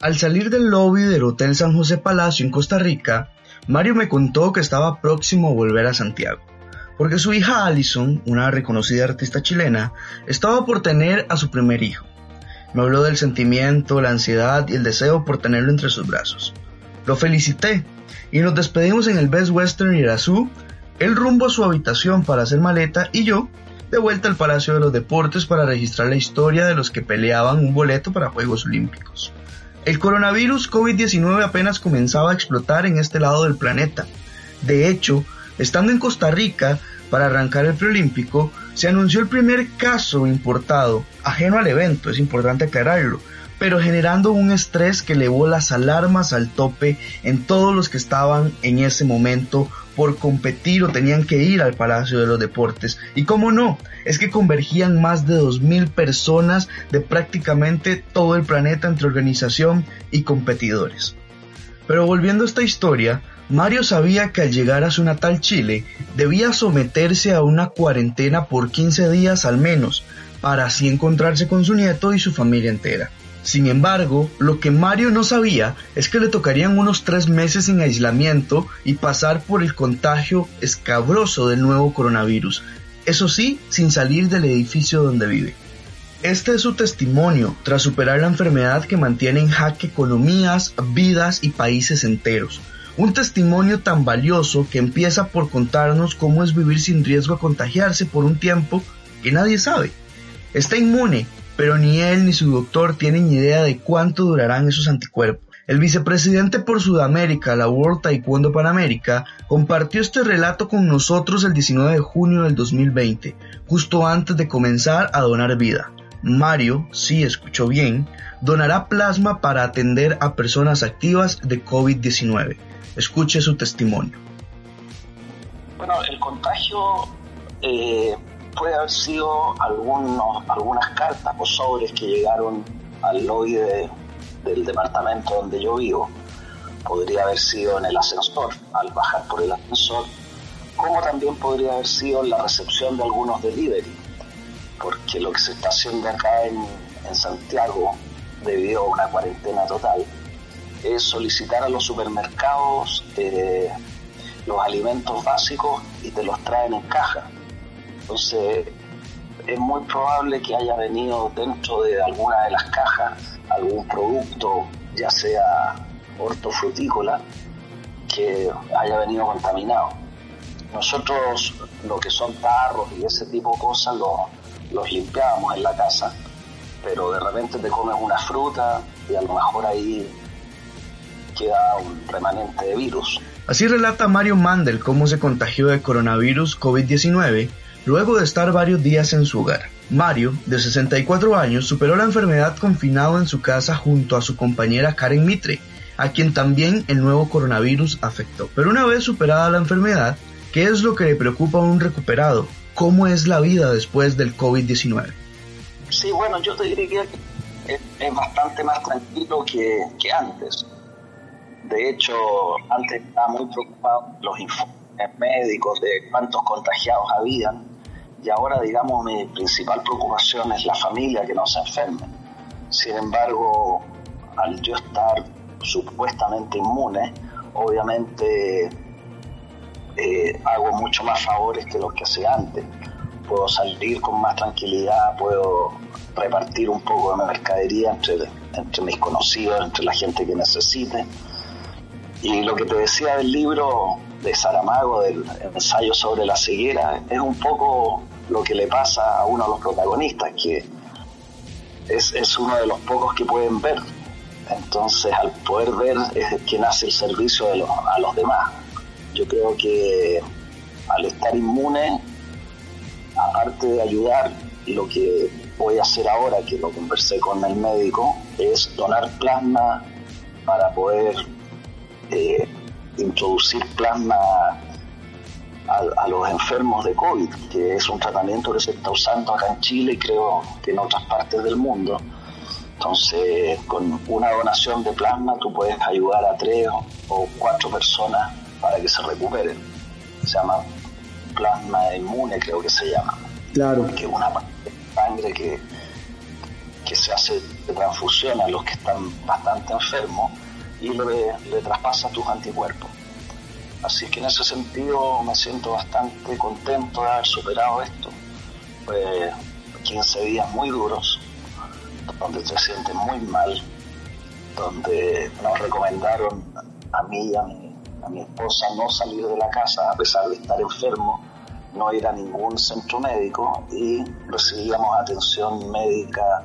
Al salir del lobby del Hotel San José Palacio en Costa Rica, Mario me contó que estaba próximo a volver a Santiago, porque su hija Allison, una reconocida artista chilena, estaba por tener a su primer hijo. Me habló del sentimiento, la ansiedad y el deseo por tenerlo entre sus brazos. Lo felicité y nos despedimos en el Best Western Irazú, él rumbo a su habitación para hacer maleta y yo de vuelta al Palacio de los Deportes para registrar la historia de los que peleaban un boleto para Juegos Olímpicos. El coronavirus COVID-19 apenas comenzaba a explotar en este lado del planeta. De hecho, estando en Costa Rica para arrancar el preolímpico, se anunció el primer caso importado, ajeno al evento, es importante aclararlo, pero generando un estrés que elevó las alarmas al tope en todos los que estaban en ese momento por competir o tenían que ir al Palacio de los Deportes. Y cómo no, es que convergían más de 2.000 personas de prácticamente todo el planeta entre organización y competidores. Pero volviendo a esta historia, Mario sabía que al llegar a su natal Chile debía someterse a una cuarentena por 15 días al menos, para así encontrarse con su nieto y su familia entera. Sin embargo, lo que Mario no sabía es que le tocarían unos tres meses en aislamiento y pasar por el contagio escabroso del nuevo coronavirus, eso sí, sin salir del edificio donde vive. Este es su testimonio tras superar la enfermedad que mantiene en jaque economías, vidas y países enteros. Un testimonio tan valioso que empieza por contarnos cómo es vivir sin riesgo a contagiarse por un tiempo que nadie sabe. Está inmune pero ni él ni su doctor tienen idea de cuánto durarán esos anticuerpos. El vicepresidente por Sudamérica, la World Taekwondo Panamérica, compartió este relato con nosotros el 19 de junio del 2020, justo antes de comenzar a donar vida. Mario, si escuchó bien, donará plasma para atender a personas activas de COVID-19. Escuche su testimonio. Bueno, el contagio eh, puede haber sido algunos, algunas cartas o sobres que llegaron al lobby del departamento donde yo vivo. Podría haber sido en el ascensor, al bajar por el ascensor, como también podría haber sido en la recepción de algunos delivery, porque lo que se está haciendo acá en, Santiago, debido a una cuarentena total, es solicitar a los supermercados eh, los alimentos básicos y te los traen en caja entonces, es muy probable que haya venido dentro de alguna de las cajas algún producto, ya sea hortofrutícola, que haya venido contaminado. Nosotros lo que son tarros y ese tipo de cosas los limpiábamos en la casa, pero de repente te comes una fruta y a lo mejor ahí queda un remanente de virus. Así relata Mario Mandel cómo se contagió de coronavirus COVID-19 luego de estar varios días en su hogar. Mario, de 64 años, superó la enfermedad confinado en su casa junto a su compañera Karen Mitre, a quien también el nuevo coronavirus afectó. Pero una vez superada la enfermedad, ¿qué es lo que le preocupa a un recuperado? ¿Cómo es la vida después del COVID-19? Sí, bueno, yo te diría que es, bastante más tranquilo que, que antes. De hecho, antes estaba muy preocupado los informes médicos de cuántos contagiados habían y ahora, digamos, mi principal preocupación es la familia que no se enferme. Sin embargo, al yo estar supuestamente inmune, obviamente eh, hago mucho más favores que los que hacía antes. Puedo salir con más tranquilidad, puedo repartir un poco de mercadería entre, entre mis conocidos, entre la gente que necesite. Y lo que te decía del libro, de Saramago, del ensayo sobre la ceguera, es un poco lo que le pasa a uno de los protagonistas, que es, uno de los pocos que pueden ver. Entonces, al poder ver es quien hace el servicio de los, a los demás. Yo creo que al estar inmune, aparte de ayudar, lo que voy a hacer ahora, que lo conversé con el médico, es donar plasma para poder eh, introducir plasma a, los enfermos de COVID, que es un tratamiento que se está usando acá en Chile y creo que en otras partes del mundo. Entonces, con una donación de plasma tú puedes ayudar a tres o cuatro personas para que se recuperen. Se llama plasma inmune, creo que se llama. Claro. Que es una parte de sangre que, que se hace de transfusión a los que están bastante enfermos y le, le traspasa tus anticuerpos. Así que en ese sentido me siento bastante contento de haber superado esto. Fue 15 días muy duros, donde te sientes muy mal, donde nos recomendaron a mí y a mi, esposa no salir de la casa a pesar de estar enfermo, no ir a ningún centro médico y recibíamos atención médica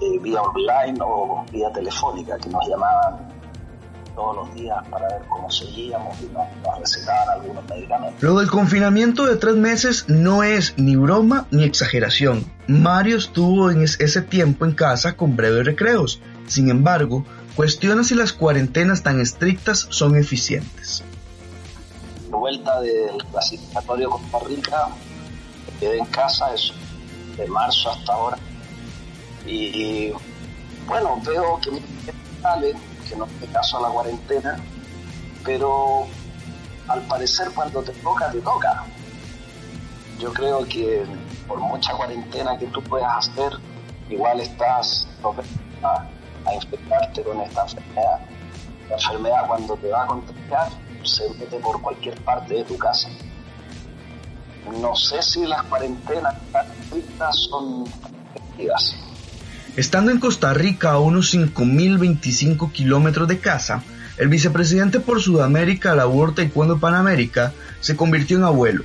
eh, vía online o vía telefónica, que nos llamaban todos los días para ver cómo seguíamos y nos, recetaban algunos medicamentos. Lo del confinamiento de tres meses no es ni broma ni exageración. Mario estuvo en ese tiempo en casa con breves recreos. Sin embargo, cuestiona si las cuarentenas tan estrictas son eficientes. De vuelta del clasificatorio Costa Rica, quedé en casa eso, de marzo hasta ahora. Y, bueno, veo que sale que no te caso a la cuarentena, pero al parecer cuando te toca, te toca. Yo creo que por mucha cuarentena que tú puedas hacer, igual estás a, a infectarte con esta enfermedad. La enfermedad cuando te va a contagiar se mete por cualquier parte de tu casa. No sé si las cuarentenas son efectivas Estando en Costa Rica a unos 5.025 kilómetros de casa, el vicepresidente por Sudamérica, la World Taekwondo Panamérica, se convirtió en abuelo.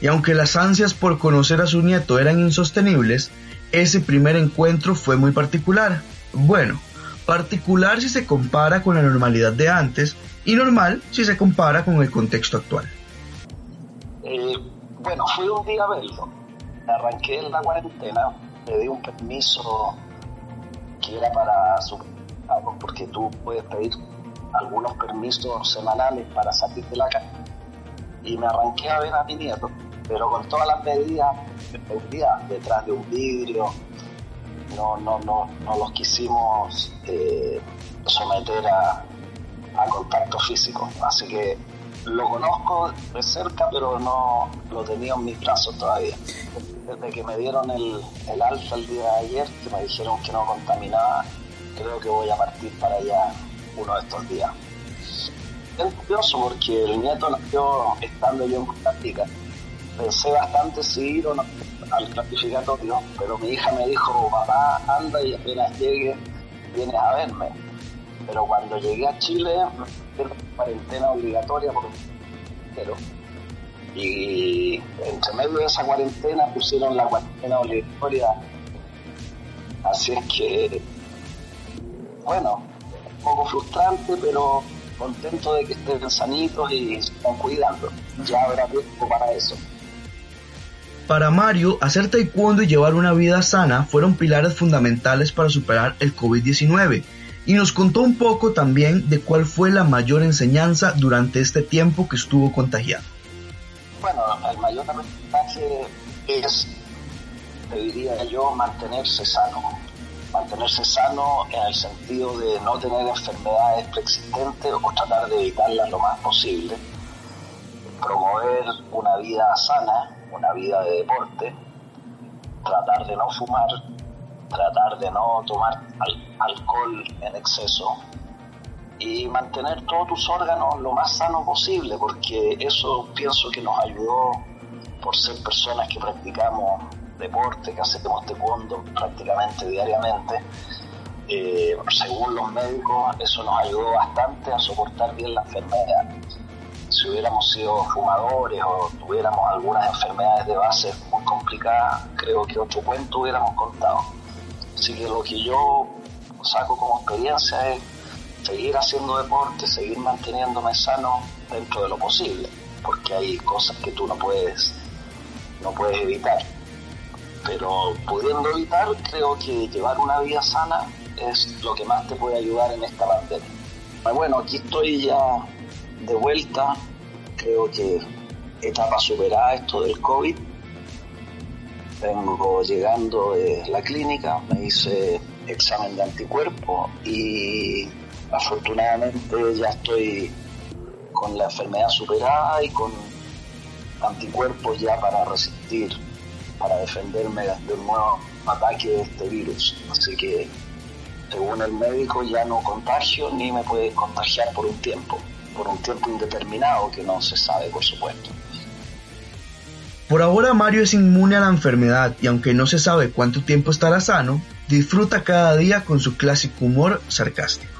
Y aunque las ansias por conocer a su nieto eran insostenibles, ese primer encuentro fue muy particular. Bueno, particular si se compara con la normalidad de antes y normal si se compara con el contexto actual. Eh, bueno, fui un día a verlo. Arranqué en la cuarentena, le di un permiso que era para su porque tú puedes pedir algunos permisos semanales para salir de la casa. Y me arranqué a ver a mi nieto, pero con todas las medidas de detrás de un vidrio, no, no, no, no los quisimos eh, someter a, a contacto físico. Así que lo conozco de cerca, pero no lo tenía en mis brazos todavía desde que me dieron el, el alfa el día de ayer, que me dijeron que no contaminaba, creo que voy a partir para allá uno de estos días. Es curioso porque el nieto nació estando yo en Costa Rica. Pensé bastante si ir o no al clasificatorio, pero mi hija me dijo, papá, anda y apenas llegue, vienes a verme. Pero cuando llegué a Chile, me cuarentena obligatoria por pero y entre medio de esa cuarentena pusieron la cuarentena obligatoria. Así es que, bueno, un poco frustrante, pero contento de que estén sanitos y se están cuidando. Ya habrá tiempo para eso. Para Mario, hacer taekwondo y llevar una vida sana fueron pilares fundamentales para superar el COVID-19 y nos contó un poco también de cuál fue la mayor enseñanza durante este tiempo que estuvo contagiado. Bueno, el mayor aprendizaje es, te diría yo, mantenerse sano. Mantenerse sano en el sentido de no tener enfermedades preexistentes o tratar de evitarlas lo más posible. Promover una vida sana, una vida de deporte. Tratar de no fumar. Tratar de no tomar alcohol en exceso y mantener todos tus órganos lo más sano posible, porque eso pienso que nos ayudó por ser personas que practicamos deporte, que hacemos taekwondo prácticamente diariamente. Eh, según los médicos, eso nos ayudó bastante a soportar bien la enfermedad. Si hubiéramos sido fumadores o tuviéramos algunas enfermedades de base muy complicadas, creo que otro cuento hubiéramos contado. Así que lo que yo saco como experiencia es seguir haciendo deporte, seguir manteniéndome sano dentro de lo posible, porque hay cosas que tú no puedes, no puedes evitar. Pero pudiendo evitar, creo que llevar una vida sana es lo que más te puede ayudar en esta pandemia. Ah, bueno, aquí estoy ya de vuelta, creo que etapa superada esto del COVID. Vengo llegando de la clínica, me hice examen de anticuerpo y afortunadamente ya estoy con la enfermedad superada y con anticuerpos ya para resistir para defenderme de un nuevo ataque de este virus. Así que, según el médico, ya no contagio ni me puede contagiar por un tiempo, por un tiempo indeterminado que no se sabe, por supuesto. Por ahora Mario es inmune a la enfermedad y aunque no se sabe cuánto tiempo estará sano, disfruta cada día con su clásico humor sarcástico.